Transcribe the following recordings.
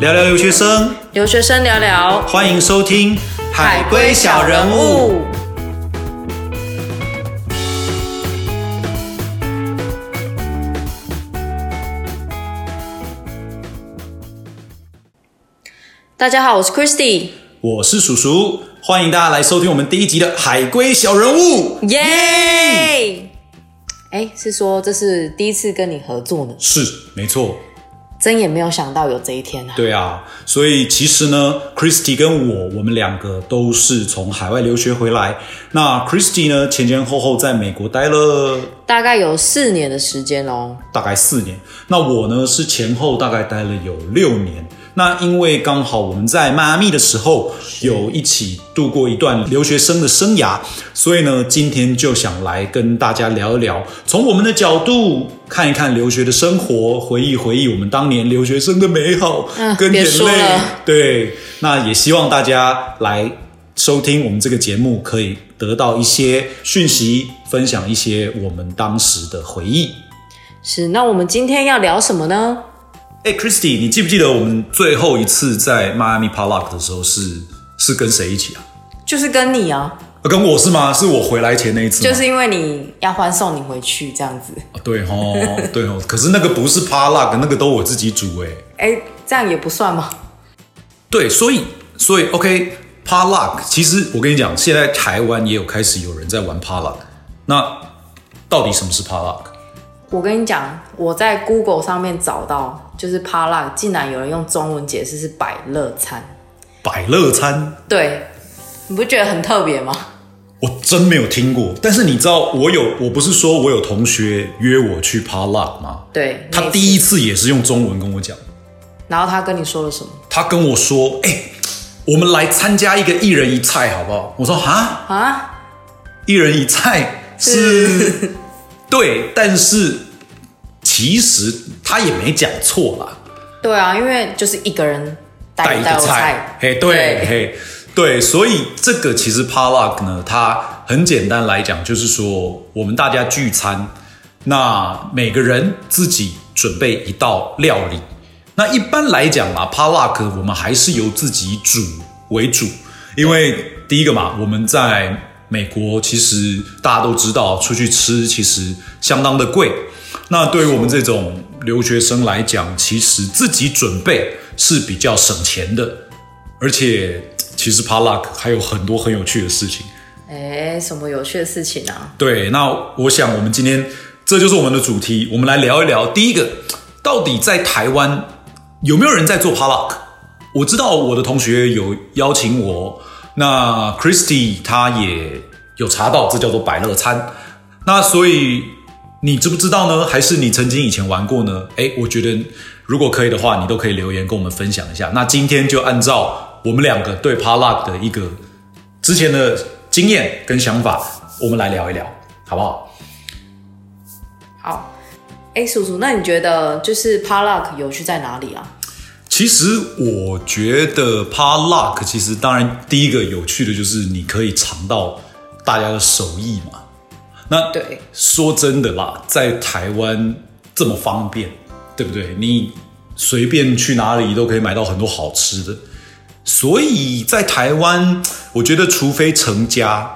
聊聊留学生，留学生聊聊欢迎收听《海龟小人物》。。大家好，我是 Christy，我是叔叔，欢迎大家来收听我们第一集的《海龟小人物》。耶！哎，是说这是第一次跟你合作呢，是，没错，真也没有想到有这一天啊。对啊，所以其实呢，Christy 跟我，我们两个都是从海外留学回来。那 Christy 呢，前前后后在美国待了大概有四年的时间哦。大概四年，那我呢是前后大概待了有六年。那因为刚好我们在迈阿密的时候有一起度过一段留学生的生涯，所以呢，今天就想来跟大家聊一聊，从我们的角度看一看留学的生活，回忆回忆我们当年留学生的美好跟眼泪。对，那也希望大家来收听我们这个节目，可以得到一些讯息，分享一些我们当时的回忆。是，那我们今天要聊什么呢？哎、c h r i s t y 你记不记得我们最后一次在迈阿密 Park 的时候是是跟谁一起啊？就是跟你啊，啊跟我是吗？是我回来前那一次？就是因为你要欢送你回去这样子。啊对哦，对哦。可是那个不是 Park，那个都我自己煮哎。哎，这样也不算吗？对，所以所以 OK Park，其实我跟你讲，现在台湾也有开始有人在玩 Park。那到底什么是 Park？我跟你讲，我在 Google 上面找到，就是 l a 竟然有人用中文解释是百乐餐。百乐餐，对，你不觉得很特别吗？我真没有听过。但是你知道，我有，我不是说我有同学约我去 Park 吗？对，他第一次也是用中文跟我讲。然后他跟你说了什么他跟我说：“哎、我们来参加一个一人一菜，好不好？”我说：“哈，啊？一人一菜是，对，但是其实他也没讲错啦，对啊，因为就是一个人带一道菜菜，，嘿，对，嘿，对，所以这个其实 potluck 呢，它很简单来讲，就是说我们大家聚餐，那每个人自己准备一道料理。那一般来讲啦 p a l a k 我们还是由自己煮为主，因为第一个嘛，我们在美国其实大家都知道，出去吃其实相当的贵。那对于我们这种留学生来讲，其实自己准备是比较省钱的，而且其实 p a l a k 还有很多很有趣的事情。哎，什么有趣的事情啊？对，那我想我们今天这就是我们的主题，我们来聊一聊。第一个，到底在台湾有没有人在做 p a l a k 我知道我的同学有邀请我，那 Christy 他也有查到，这叫做百乐餐。那所以你知不知道呢？还是你曾经以前玩过呢？诶，我觉得如果可以的话，你都可以留言跟我们分享一下。那今天就按照我们两个对 p a l a k 的一个之前的经验跟想法，我们来聊一聊，好不好？好，哎，叔叔，那你觉得就是 p a l a k 有趣在哪里啊？其实我觉得 p a l a k 其实当然第一个有趣的就是你可以尝到大家的手艺嘛。那对，说真的啦，在台湾这么方便，对不对？你随便去哪里都可以买到很多好吃的，所以在台湾，我觉得除非成家，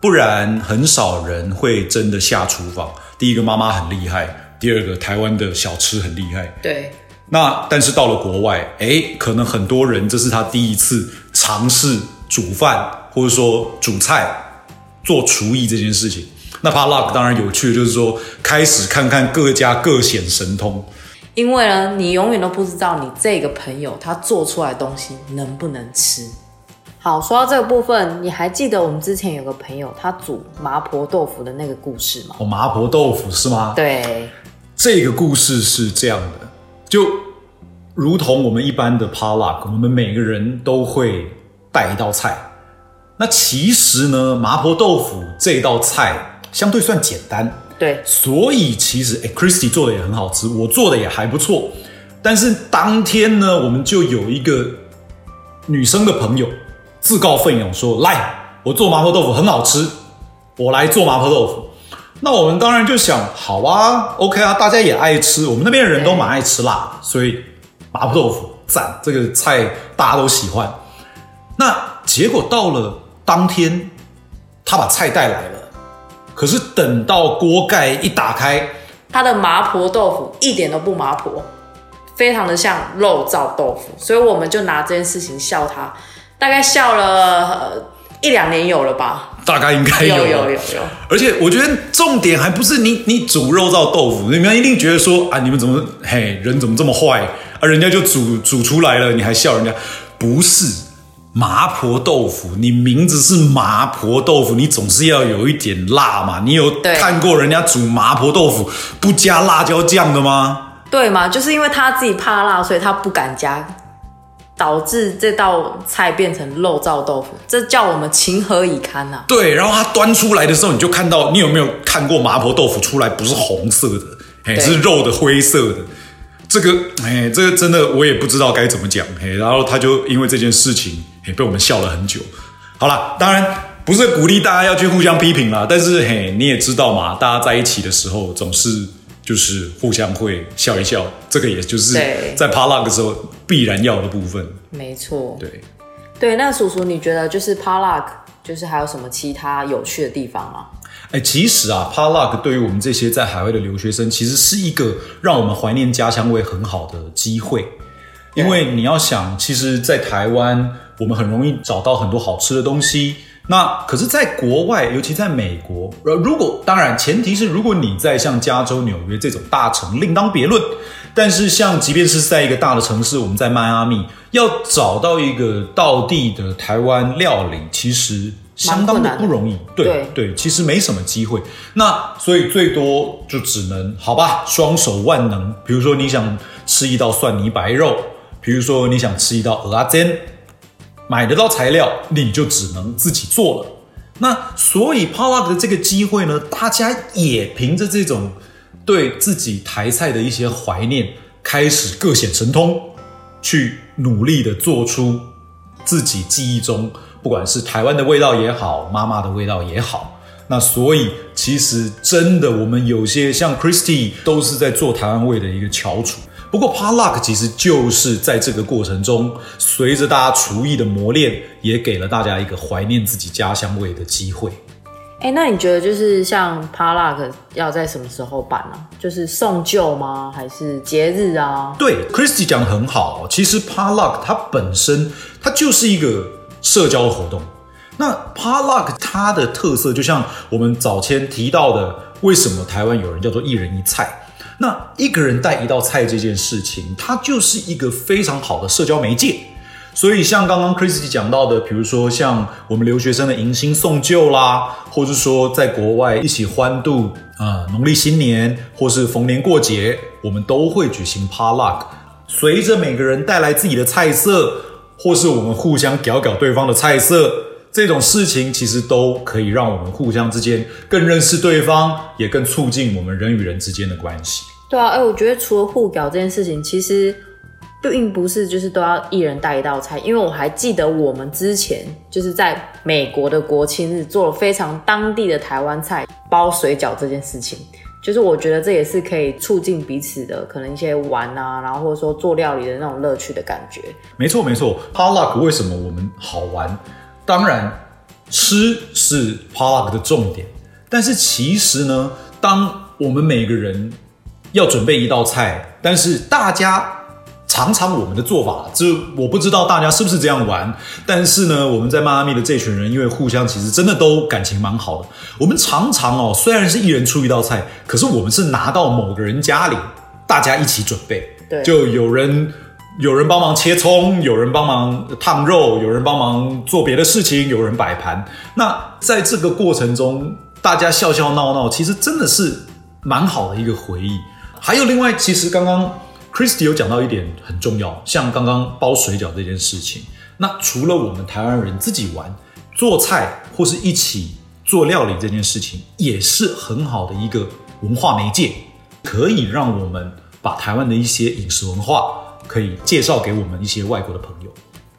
不然很少人会真的下厨房。第一个，妈妈很厉害；第二个，台湾的小吃很厉害。对，那但是到了国外，哎，可能很多人这是他第一次尝试煮饭，或者说煮菜、做厨艺这件事情。那 p a l a k 当然有趣的就是说，开始看看各家各显神通。因为呢，你永远都不知道你这个朋友他做出来的东西能不能吃。好，说到这个部分，你还记得我们之前有个朋友他煮麻婆豆腐的那个故事吗？哦，麻婆豆腐是吗？对，这个故事是这样的，就如同我们一般的 p a l a k 我们每个人都会带一道菜。那其实呢，麻婆豆腐这道菜相对算简单，对，所以其实哎，Christy 做的也很好吃，我做的也还不错。但是当天呢，我们就有一个女生的朋友自告奋勇说：“来，我做麻婆豆腐很好吃，我来做麻婆豆腐。”那我们当然就想，好啊，OK 啊，大家也爱吃，我们那边的人都蛮爱吃辣，所以麻婆豆腐赞，这个菜大家都喜欢。那结果到了当天，他把菜带来了，可是等到锅盖一打开，它的麻婆豆腐一点都不麻婆，非常的像肉燥豆腐，所以我们就拿这件事情笑他，大概笑了、呃一两年有了吧？大概应该有有有有有，而且我觉得重点还不是你你煮肉燥豆腐，你们一定觉得说啊，你们怎么嘿人怎么这么坏啊？人家就煮煮出来了，你还笑人家？不是麻婆豆腐，你名字是麻婆豆腐，你总是要有一点辣嘛。你有看过人家煮麻婆豆腐不加辣椒酱的吗？对嘛？就是因为他自己怕辣，所以他不敢加，导致这道菜变成肉燥豆腐，这叫我们情何以堪呐、对，然后他端出来的时候，你就看到，你有没有看过麻婆豆腐出来不是红色的，哎，是肉的灰色的。这个，哎，这个真的我也不知道该怎么讲，嘿，然后他就因为这件事情，嘿，被我们笑了很久。好啦，当然不是鼓励大家要去互相批评啦，但是嘿，你也知道嘛，大家在一起的时候总是就是互相会笑一笑，这个也就是对在 p a l a 的时候必然要的部分。没错，对，对。那叔叔，你觉得就是 p a l a 就是还有什么其他有趣的地方吗？哎，其实啊 p a l a 对于我们这些在海外的留学生，其实是一个让我们怀念家乡味很好的机会。因为你要想，其实，在台湾我们很容易找到很多好吃的东西。那可是，在国外，尤其在美国，呃，如果当然前提是，如果你在像加州、纽约这种大城，另当别论。但是，像即便是在一个大的城市，我们在迈阿密，要找到一个道地的台湾料理，其实相当的不容易。对对对，其实没什么机会。那所以最多就只能好吧，双手万能。比如说你想吃一道蒜泥白肉，比如说你想吃一道鹅阿煎，买得到材料，你就只能自己做了。那所以 p o w e r 的这个机会呢，大家也凭着这种对自己台菜的一些怀念，开始各显神通，去努力的做出自己记忆中，不管是台湾的味道也好，妈妈的味道也好。那所以其实真的，我们有些像 Christy 都是在做台湾味的一个翘楚。不过 p a l a k 其实就是在这个过程中，随着大家厨艺的磨练，也给了大家一个怀念自己家乡味的机会。哎，那你觉得就是像 p a l a k 要在什么时候办呢、就是送旧吗？还是节日啊？对，Christy 讲的很好哦。其实 p a l a k 它本身它就是一个社交活动。那 p a l a k 它的特色，就像我们早前提到的，为什么台湾有人叫做一人一菜？那一个人带一道菜这件事情，它就是一个非常好的社交媒介。所以像刚刚 Christy 讲到的，比如说像我们留学生的迎新送旧啦，或是说在国外一起欢度啊、呃农历新年，或是逢年过节，我们都会举行 potluck。随着每个人带来自己的菜色，或是我们互相屌屌对方的菜色，这种事情其实都可以让我们互相之间更认识对方，也更促进我们人与人之间的关系。对啊，哎，我觉得除了互搞这件事情，其实并不是就是都要一人带一道菜，因为我还记得我们之前就是在美国的国庆日做了非常当地的台湾菜包水饺这件事情。就是我觉得这也是可以促进彼此的可能一些玩啊，然后或者说做料理的那种乐趣的感觉。没错没错 p a l a k 为什么我们好玩？当然，吃是 p a l a k 的重点，但是其实呢，当我们每个人要准备一道菜，但是大家常常我们的做法，这我不知道大家是不是这样玩，但是呢，我们在迈阿密的这群人，因为互相其实真的都感情蛮好的，我们常常哦，虽然是一人出一道菜，可是我们是拿到某个人家里，大家一起准备，就有人。有人帮忙切葱，有人帮忙烫肉，有人帮忙做别的事情，有人摆盘。那在这个过程中，大家笑笑闹闹，其实真的是蛮好的一个回忆。还有另外，其实刚刚 Christy 有讲到一点很重要，像刚刚包水饺这件事情。那除了我们台湾人自己玩做菜或是一起做料理这件事情，也是很好的一个文化媒介，可以让我们把台湾的一些饮食文化。可以介绍给我们一些外国的朋友。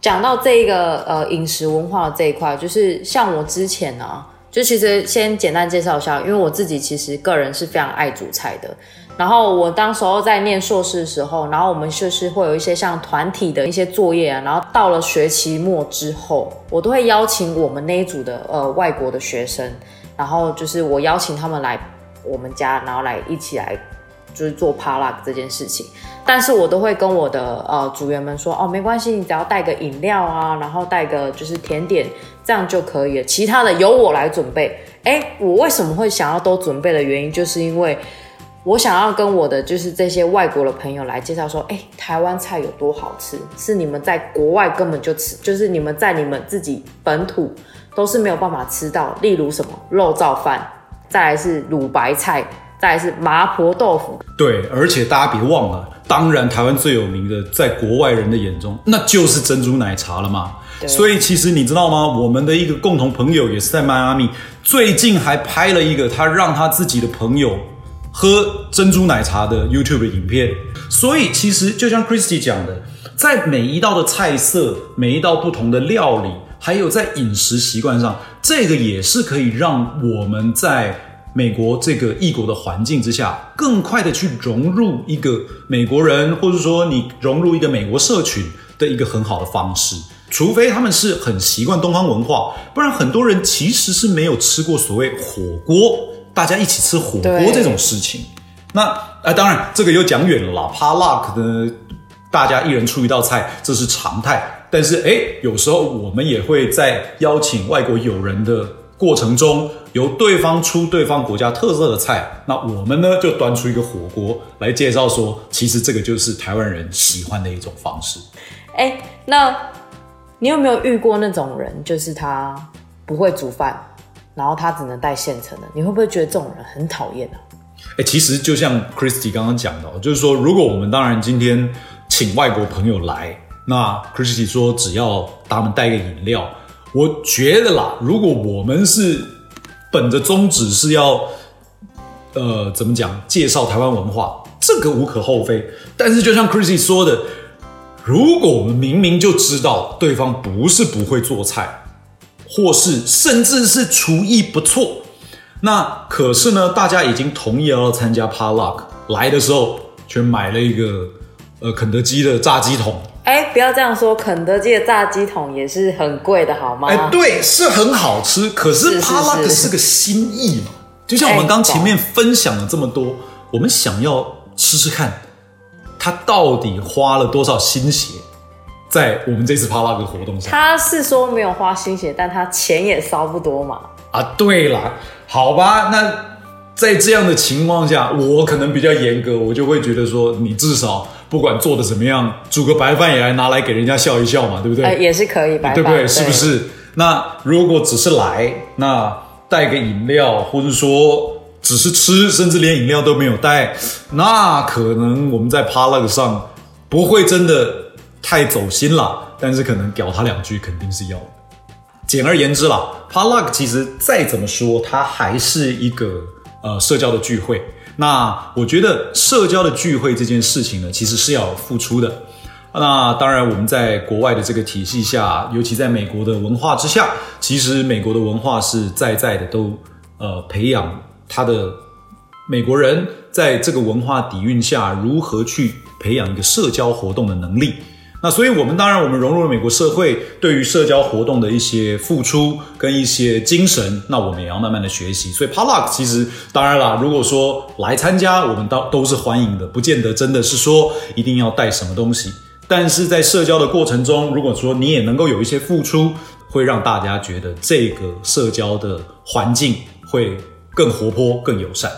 讲到这个呃饮食文化这一块，就是像我之前呢、就其实先简单介绍一下，因为我自己其实个人是非常爱煮菜的。然后我当时候在念硕士的时候，然后我们就是会有一些像团体的一些作业啊，然后到了学期末之后，我都会邀请我们那一组的呃外国的学生，然后就是我邀请他们来我们家，然后来一起来就是做 p a l a 这件事情。但是我都会跟我的呃组员们说，哦，没关系，你只要带个饮料啊，然后带个就是甜点，这样就可以了，其他的由我来准备。哎，我为什么会想要都准备的原因，就是因为。我想要跟我的就是这些外国的朋友来介绍说，哎，台湾菜有多好吃，是你们在国外根本就吃，就是你们在你们自己本土都是没有办法吃到。例如什么肉燥饭，再来是卤白菜，再来是麻婆豆腐。对，而且大家别忘了，当然台湾最有名的，在国外人的眼中，那就是珍珠奶茶了嘛。所以其实你知道吗？我们的一个共同朋友也是在迈阿密，最近还拍了一个他让他自己的朋友。喝珍珠奶茶的 YouTube 影片，所以其实就像 Christie 讲的，在每一道的菜色、每一道不同的料理，还有在饮食习惯上，这个也是可以让我们在美国这个异国的环境之下，更快的去融入一个美国人，或者说你融入一个美国社群的一个很好的方式。除非他们是很习惯东方文化，不然很多人其实是没有吃过所谓火锅。大家一起吃火锅这种事情，那啊，当然这个又讲远了啦。帕拉克呢，大家一人出一道菜，这是常态。但是哎，有时候我们也会在邀请外国友人的过程中，由对方出对方国家特色的菜，那我们呢就端出一个火锅来介绍，说其实这个就是台湾人喜欢的一种方式。哎，那你有没有遇过那种人，就是他不会煮饭？然后他只能带现成的，你会不会觉得这种人很讨厌呢？哎，其实就像 Christy 刚刚讲的，就是说，如果我们当然今天请外国朋友来，那 Christy 说只要他们带个饮料，我觉得啦，如果我们是本着宗旨是要，呃，怎么讲，介绍台湾文化，这个无可厚非。但是就像 Christy 说的，如果我们明明就知道对方不是不会做菜。或是甚至是厨艺不错，那可是呢，大家已经同意要参加 p a r l u k 来的时候却买了一个呃肯德基的炸鸡桶。哎，不要这样说，肯德基的炸鸡桶也是很贵的，好吗？哎，对，是很好吃，可是 l u k 是个心意嘛。就像我们刚前面分享了这么多，我们想要吃吃看，他到底花了多少心血。在我们这次帕拉格活动上，他是说没有花心血，但他钱也烧不多嘛。啊，对了，好吧，那在这样的情况下，我可能比较严格，我就会觉得说，你至少不管做的怎么样，煮个白饭也来拿来给人家笑一笑嘛，对不对？也是可以，对不对？是不是？那如果只是来，那带个饮料，或者说只是吃，甚至连饮料都没有带，那可能我们在帕拉格上不会真的。太走心了，但是可能屌他两句肯定是要的。简而言之啦 p a l u k 其实再怎么说，它还是一个呃社交的聚会。那我觉得社交的聚会这件事情呢，其实是要付出的。那当然，我们在国外的这个体系下，尤其在美国的文化之下，其实美国的文化是在在的都呃培养他的美国人在这个文化底蕴下如何去培养一个社交活动的能力。那所以，我们当然，我们融入了美国社会，对于社交活动的一些付出跟一些精神，那我们也要慢慢的学习。所以 p a l a k 其实当然啦，如果说来参加，我们都都是欢迎的，不见得真的是说一定要带什么东西。但是在社交的过程中，如果说你也能够有一些付出，会让大家觉得这个社交的环境会更活泼、更友善。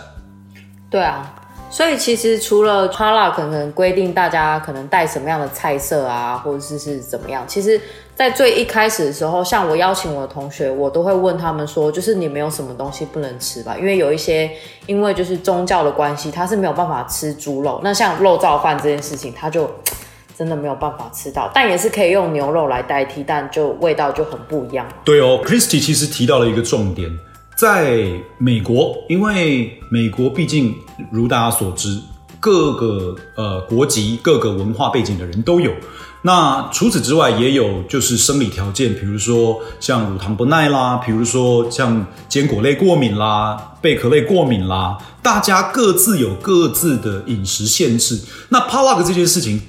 对啊。所以其实除了 p a l a 可能规定大家可能带什么样的菜色啊，或者是是怎么样，其实，在最一开始的时候，像我邀请我的同学，我都会问他们说，就是你们有什么东西不能吃吧？因为有一些因为就是宗教的关系，他是没有办法吃猪肉。那像肉燥饭这件事情，他就 真的没有办法吃到，但也是可以用牛肉来代替，但就味道就很不一样。对哦，Christy 其实提到了一个重点。在美国，因为美国毕竟如大家所知，各个呃国籍、各个文化背景的人都有。那除此之外，也有就是生理条件，比如说像乳糖不耐啦，比如说像坚果类过敏啦、贝壳类过敏啦，大家各自有各自的饮食限制。那趴趴这件事情，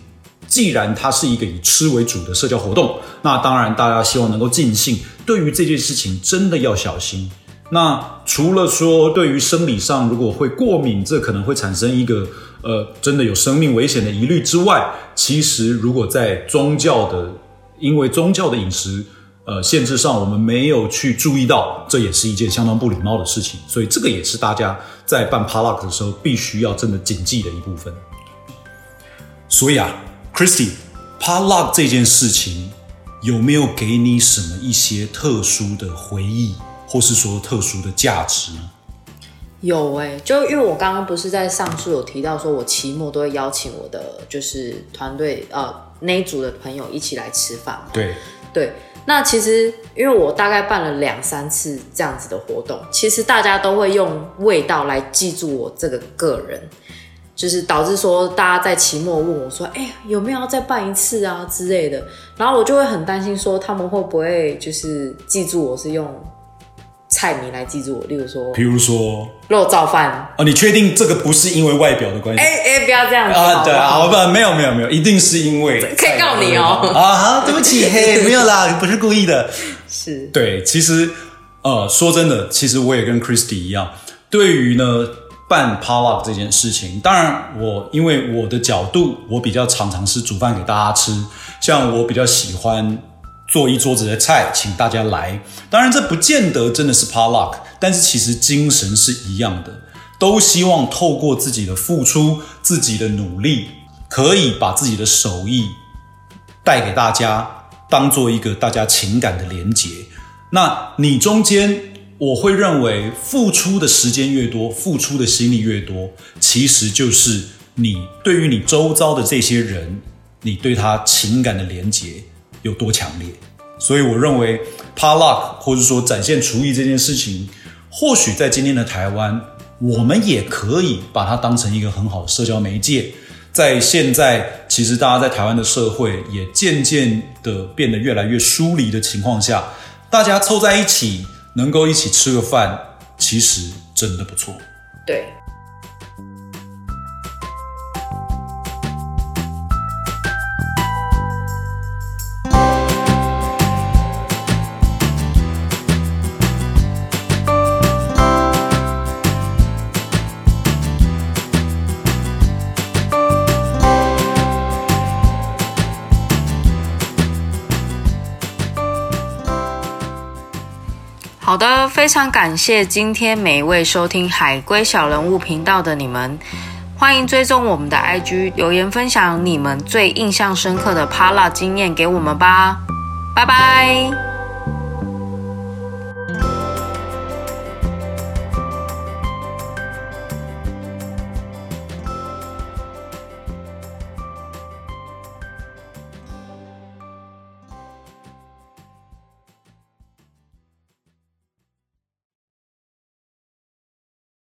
既然它是一个以吃为主的社交活动，那当然大家希望能够尽兴。对于这件事情，真的要小心。那除了说对于生理上如果会过敏，这可能会产生一个呃真的有生命危险的疑虑之外，其实如果在宗教的因为宗教的饮食呃限制上，我们没有去注意到，这也是一件相当不礼貌的事情。所以这个也是大家在办 p a l a k 的时候必须要真的谨记的一部分。所以啊，Christy p a l a k 这件事情有没有给你什么一些特殊的回忆？或是说特殊的价值呢？有哎，就因为我刚刚不是在上述有提到，说我期末都会邀请我的就是团队呃那一组的朋友一起来吃饭嘛。对对，那其实因为我大概办了两三次这样子的活动，其实大家都会用味道来记住我这个个人，就是导致说大家在期末问我说：“哎，有没有要再办一次啊之类的？”然后我就会很担心说他们会不会就是记住我是用。菜名来记住我，例如说，比如说肉燥饭哦，你确定这个不是因为外表的关系？哎哎，不要这样子啊！对啊，不，没有没有没有，一定是因为可以告你哦啊！好，对不起，嘿，没有啦，不是故意的。是对，其实呃，说真的，其实我也跟 Christy 一样，对于呢办 p o w e r 这件事情，当然我因为我的角度，我比较常常是煮饭给大家吃，像我比较喜欢。做一桌子的菜，请大家来。当然，这不见得真的是 p a luck，但是其实精神是一样的，都希望透过自己的付出、自己的努力，可以把自己的手艺带给大家，当做一个大家情感的连结。那你中间，我会认为付出的时间越多，付出的心力越多，其实就是你对于你周遭的这些人，你对他情感的连结。有多强烈，所以我认为 p a l u k 或者说展现厨艺这件事情，或许在今天的台湾，我们也可以把它当成一个很好的社交媒介。在现在，其实大家在台湾的社会也渐渐的变得越来越疏离的情况下，大家凑在一起，能够一起吃个饭，其实真的不错。对。好的，非常感谢今天每一位收听海龟小人物频道的你们，欢迎追踪我们的 IG，留言分享你们最印象深刻的 Pala 经验给我们吧，拜拜。